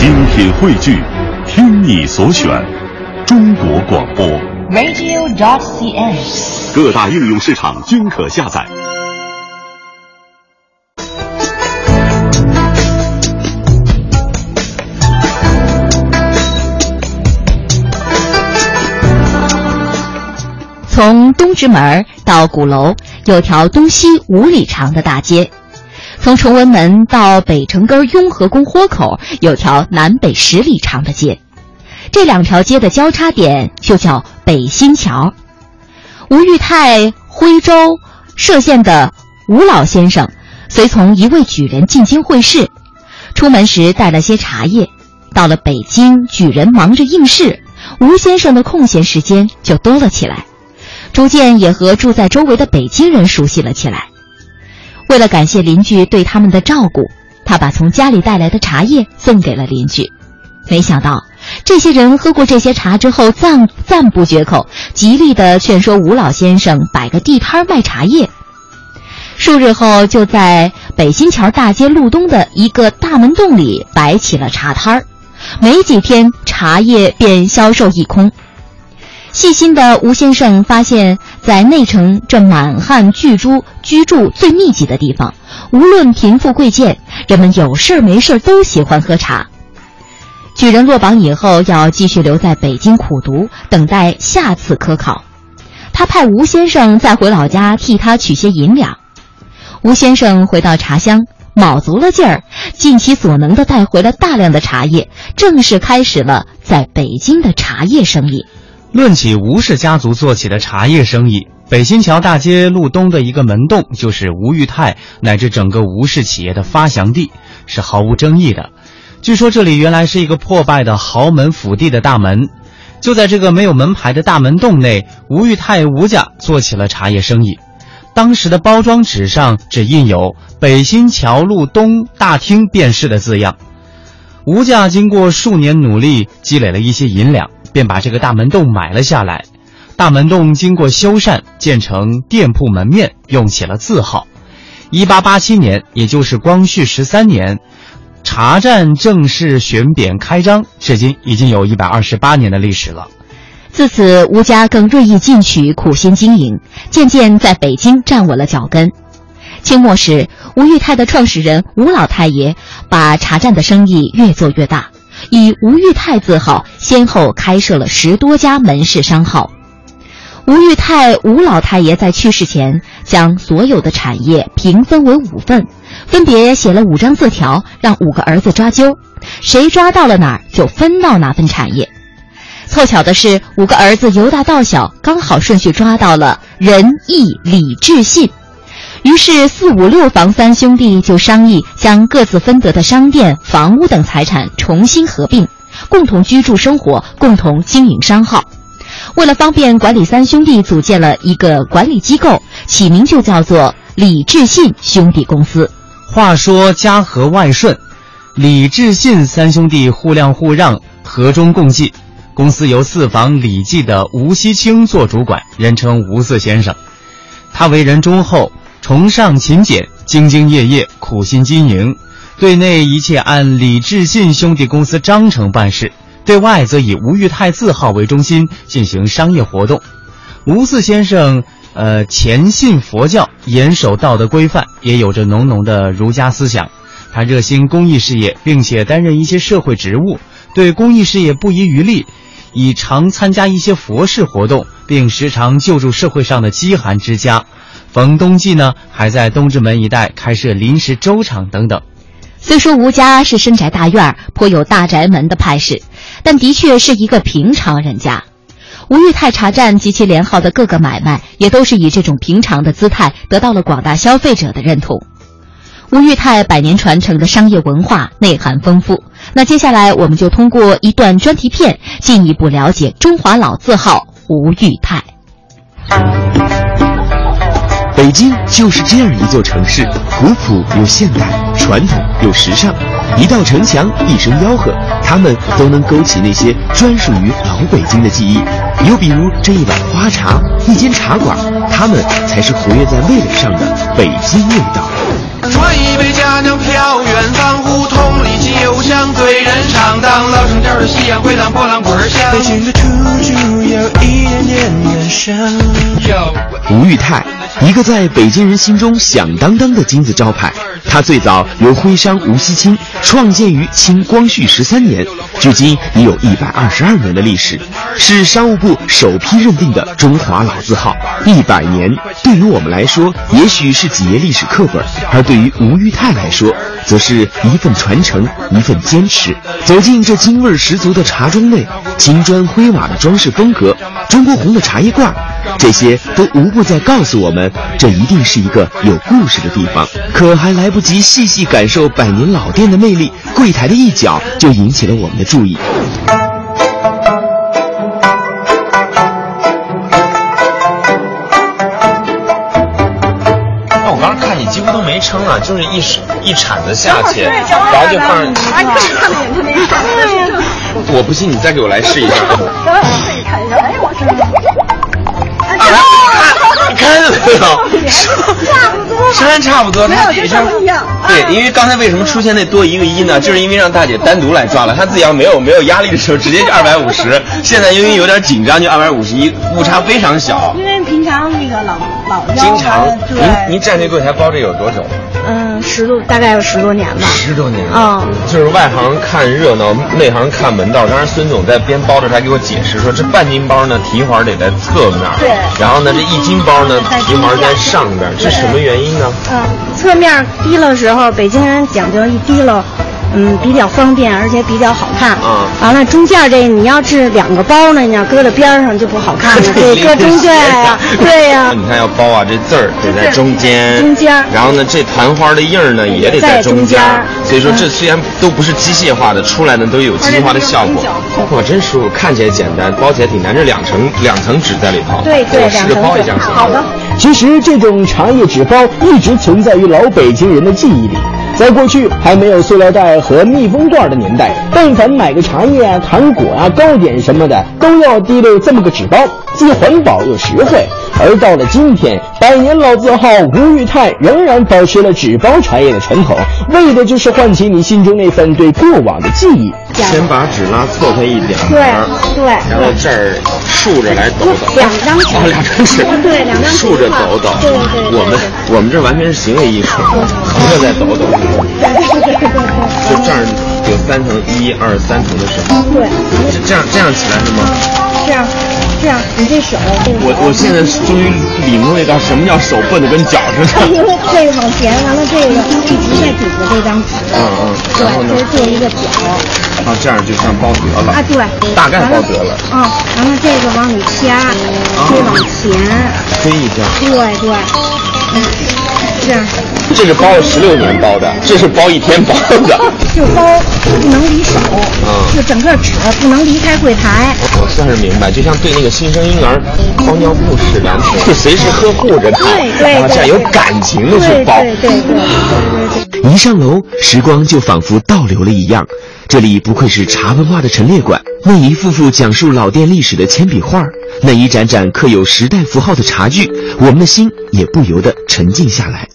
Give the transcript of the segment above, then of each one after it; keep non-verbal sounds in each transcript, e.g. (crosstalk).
精品汇聚，听你所选，中国广播。radio.cn。各大应用市场均可下载。从东直门到鼓楼有条东西五里长的大街，从崇文门到北城根雍和宫豁口有条南北十里长的街，这两条街的交叉点就叫北新桥。吴裕泰徽州歙县的吴老先生随从一位举人进京会试，出门时带了些茶叶，到了北京，举人忙着应试，吴先生的空闲时间就多了起来。逐渐也和住在周围的北京人熟悉了起来。为了感谢邻居对他们的照顾，他把从家里带来的茶叶送给了邻居。没想到，这些人喝过这些茶之后赞赞不绝口，极力的劝说吴老先生摆个地摊卖茶叶。数日后，就在北新桥大街路东的一个大门洞里摆起了茶摊儿。没几天，茶叶便销售一空。细心的吴先生发现，在内城这满汉巨珠居住最密集的地方，无论贫富贵贱，人们有事没事都喜欢喝茶。举人落榜以后，要继续留在北京苦读，等待下次科考。他派吴先生再回老家替他取些银两。吴先生回到茶乡，卯足了劲儿，尽其所能地带回了大量的茶叶，正式开始了在北京的茶叶生意。论起吴氏家族做起的茶叶生意，北新桥大街路东的一个门洞就是吴裕泰乃至整个吴氏企业的发祥地，是毫无争议的。据说这里原来是一个破败的豪门府邸的大门，就在这个没有门牌的大门洞内，吴裕泰吴家做起了茶叶生意。当时的包装纸上只印有“北新桥路东大厅便是”的字样。吴家经过数年努力，积累了一些银两。便把这个大门洞买了下来，大门洞经过修缮，建成店铺门面，用起了字号。一八八七年，也就是光绪十三年，茶站正式选匾开张，至今已经有一百二十八年的历史了。自此，吴家更锐意进取，苦心经营，渐渐在北京站稳了脚跟。清末时，吴裕泰的创始人吴老太爷把茶站的生意越做越大。以吴裕泰字号，先后开设了十多家门市商号。吴裕泰吴老太爷在去世前，将所有的产业平分为五份，分别写了五张字条，让五个儿子抓阄，谁抓到了哪儿就分到哪份产业。凑巧的是，五个儿子由大到小刚好顺序抓到了仁义礼智信。于是，四五六房三兄弟就商议将各自分得的商店、房屋等财产重新合并，共同居住生活，共同经营商号。为了方便管理，三兄弟组建了一个管理机构，起名就叫做李志信兄弟公司。话说家和万顺，李志信三兄弟互谅互让，和衷共济。公司由四房李记的吴锡清做主管，人称吴四先生。他为人忠厚。崇尚勤俭，兢兢业业，苦心经营。对内一切按李志信兄弟公司章程办事，对外则以吴裕泰字号为中心进行商业活动。吴四先生，呃，虔信佛教，严守道德规范，也有着浓浓的儒家思想。他热心公益事业，并且担任一些社会职务，对公益事业不遗余力，以常参加一些佛事活动，并时常救助社会上的饥寒之家。逢冬季呢，还在东直门一带开设临时粥厂等等。虽说吴家是深宅大院，颇有大宅门的派势，但的确是一个平常人家。吴裕泰茶站及其连号的各个买卖，也都是以这种平常的姿态得到了广大消费者的认同。吴裕泰百年传承的商业文化内涵丰富。那接下来，我们就通过一段专题片，进一步了解中华老字号吴裕泰。北京就是这样一座城市，古朴又现代，传统又时尚。一道城墙，一声吆喝，他们都能勾起那些专属于老北京的记忆。又比如这一碗花茶，一间茶馆，他们才是活跃在味蕾上的北京味道。端一杯佳马娘飘远方，胡同里酒香醉人唱，荡老城调的夕阳回荡波浪滚响。北京的土著有一点点感伤。吴裕泰，一个在北京人心中响当当的金字招牌。它最早由徽商吴锡清创建于清光绪十三年，距今已有一百二十二年的历史，是商务部首批认定的中华老字号。一百年对于我们来说，也许是几页历史课本，而对于吴裕泰来说，则是一份传承，一份坚持。走进这京味十足的茶庄内，青砖灰瓦的装饰风格，中国红的茶叶罐。这些都无不在告诉我们，这一定是一个有故事的地方。可还来不及细细感受百年老店的魅力，柜台的一角就引起了我们的注意。那我刚刚看你几乎都没称啊，就是一一铲子下去，然后就放上。我不信，你再给我来试一下。(laughs) 自己看一下，哎，我你看到没有？差差不多，他底下对，因为刚才为什么出现那多一个一呢？就是因为让大姐单独来抓了，她自己要没有没有压力的时候，直接就二百五十。(laughs) 现在因为有点紧张，就二百五十一，误差非常小。因为平常那个老老经常，您您站这柜台包这有多久？嗯，十多大概有十多年吧。十多年啊，就是外行看热闹，内行看门道。当时孙总在边包着还给我解释说，这半斤包呢提环得在侧面，对，然后呢这一斤包呢提环在上边，是什么原因呢？嗯，侧面低了时候，北京人讲究一低了。嗯，比较方便，而且比较好看。啊，完了中间这你要是两个包呢，你要搁在边上就不好看了。(laughs) 对，搁中间呀，对呀。你看要包啊，这字儿得在中间。中间。然后呢，这团花的印儿呢也得在中间。所以说，这虽然都不是机械化的，出来呢都有机械化的效果。哇，真舒服，看起来简单，包起来挺难。这两层两层纸在里头。对对，两层纸。好的。其实这种茶叶纸包一直存在于老北京人的记忆里。在过去还没有塑料袋和密封罐的年代，但凡买个茶叶啊、糖果啊、糕点什么的，都要提溜这么个纸包，既环保又实惠。而到了今天，百年老字号吴裕泰仍然保持了纸包茶叶的传统，为的就是唤起你心中那份对过往的记忆。先把纸拉错开一点，对对，然后这儿竖着来抖抖，两张纸，哦，两张纸，对，两张竖着抖抖，对对，我们我们这完全是行为艺术，横着再抖抖，就这儿有三层，一二三层的手，对，这样这样起来是吗？这样。这样，你这手，我我现在终于领会到什么叫手笨的跟脚似的。(laughs) 因为这个往前，完了这个一直在顶着这张纸。嗯嗯。对，就是做一个表。啊，这样就像包得了。啊，对。大概包得了。啊，完了这个往里掐，推往前。推一下。对对。嗯。这样，这是包了十六年包的，这是包一天包的。就包不能离手，嗯，就整个纸不能离开柜台。我算是明白，就像对那个新生婴儿包尿布似的，就随时呵护着他，然后这样有感情的去包。对对对对。一上楼，时光就仿佛倒流了一样。这里不愧是茶文化的陈列馆，那一幅幅讲述老店历史的铅笔画，那一盏盏刻有时代符号的茶具，我们的心也不由得沉静下来。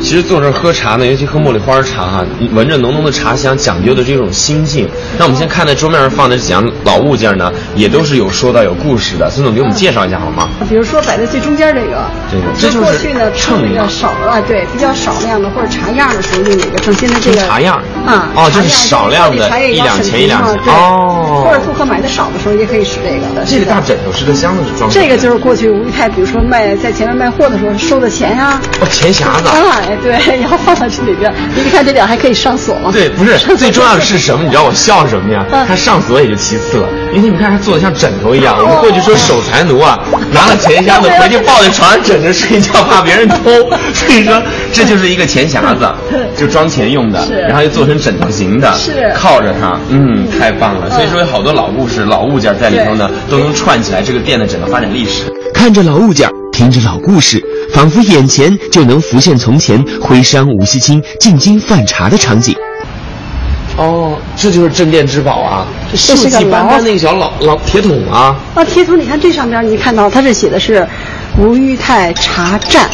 其实坐这喝茶呢，尤其喝茉莉花茶哈，闻着浓浓的茶香，讲究的是一种心境。那我们先看在桌面上放的几样老物件呢，也都是有说到有故事的。孙总给我们介绍一下好吗？比如说摆在最中间这个，这个这就是过去呢称比较少啊，对，比较少量的或者茶样的时候用哪个称现在这个茶样啊，哦，就是少量的，一两钱一两钱哦。或者顾客买的少的时候也可以使这个的。这个大枕头是个箱子是装。这个就是过去吴裕泰，比如说卖在前面卖货的时候收的钱呀。哦，钱匣子。哎，对，(laughs) 然后放到这里边，你看这点还可以上锁吗？对，不是 (laughs) 最重要的是什么？你知道我笑什么呀？它上锁也就其次了，因为你看他做的像枕头一样。我们过去说守财奴啊，拿了钱箱子回去抱在床上枕着睡觉，怕别人偷。所以说这就是一个钱匣子，就装钱用的，然后又做成枕头型的，是靠着它，嗯，太棒了。所以说有好多老故事、老物件在里头呢，都能串起来这个店的整个发展历史。看着老物件，听着老故事。仿佛眼前就能浮现从前徽商吴锡清进京贩茶的场景。哦，这就是镇店之宝啊！这是个斑斑那个小老老铁桶啊！啊，铁桶，你看这上边，你看到它这写的是吴裕泰茶站。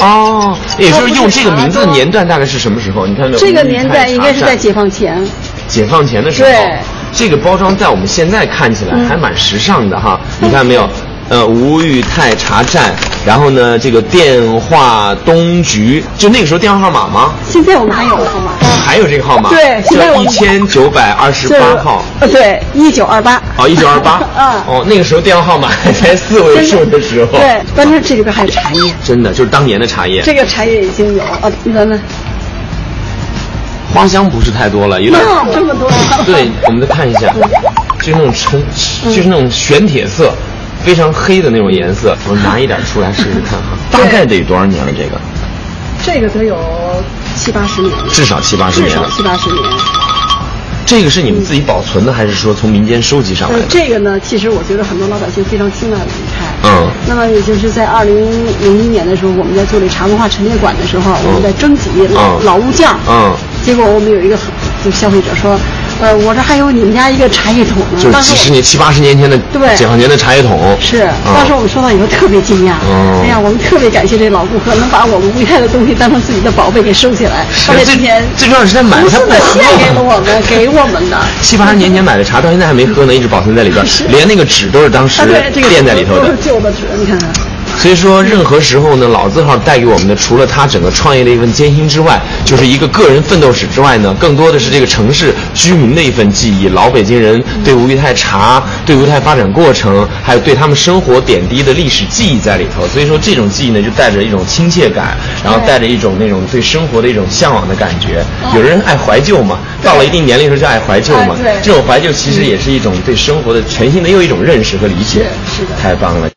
哦，也就是用这个名字的年段大概是什么时候？你看这个年代应该是在解放前。解放前的时候，对，这个包装在我们现在看起来还蛮时尚的哈。你看没有？呃，吴裕泰茶站，然后呢，这个电话东局，就那个时候电话号码吗？现在我们还有号码，还有这个号码？对，现在一千九百二十八号。呃，对，一九二八。哦，一九二八。(laughs) 嗯。哦，那个时候电话号码还才四位数的时候。对，关键这里边还有茶叶。真的，就是当年的茶叶。这个茶叶已经有啊，咱们。花香不是太多了，有点。这么多。对，我们再看一下，就是那种橙，就是那种玄铁色。非常黑的那种颜色，(laughs) 我拿一点出来试试看哈。大概得多少年了？这个，这个得有七八十年了，至少七八十年，至少七八十年。这个是你们自己保存的，还是说从民间收集上来的？这个呢，其实我觉得很多老百姓非常青睐的一派。嗯。那么也就是在二零零一年的时候，我们在做这茶文化陈列馆的时候，我们在征集老老物件。嗯。结果我们有一个就消费者说。呃，我这还有你们家一个茶叶桶呢，就是几十年、七八十年前的，对，解放前的茶叶桶。是，当时我们收到以后特别惊讶。哦。哎呀，我们特别感谢这老顾客能把我们吴太的东西当成自己的宝贝给收起来。而且今天最重要是他买的，他不献给了我们，给我们的。(laughs) 七八十年前买的茶到现在还没喝呢，一直保存在里边，(laughs) 连那个纸都是当时垫在里头的。都是旧的纸，你看看。所以说，任何时候呢，老字号带给我们的，除了他整个创业的一份艰辛之外，就是一个个人奋斗史之外呢，更多的是这个城市居民的一份记忆。老北京人对吴裕泰茶、对吴裕泰发展过程，还有对他们生活点滴的历史记忆在里头。所以说，这种记忆呢，就带着一种亲切感，然后带着一种那种对生活的一种向往的感觉。有人爱怀旧嘛，到了一定年龄时候就爱怀旧嘛。这种怀旧其实也是一种对生活的全新的又一种认识和理解。是的，太棒了。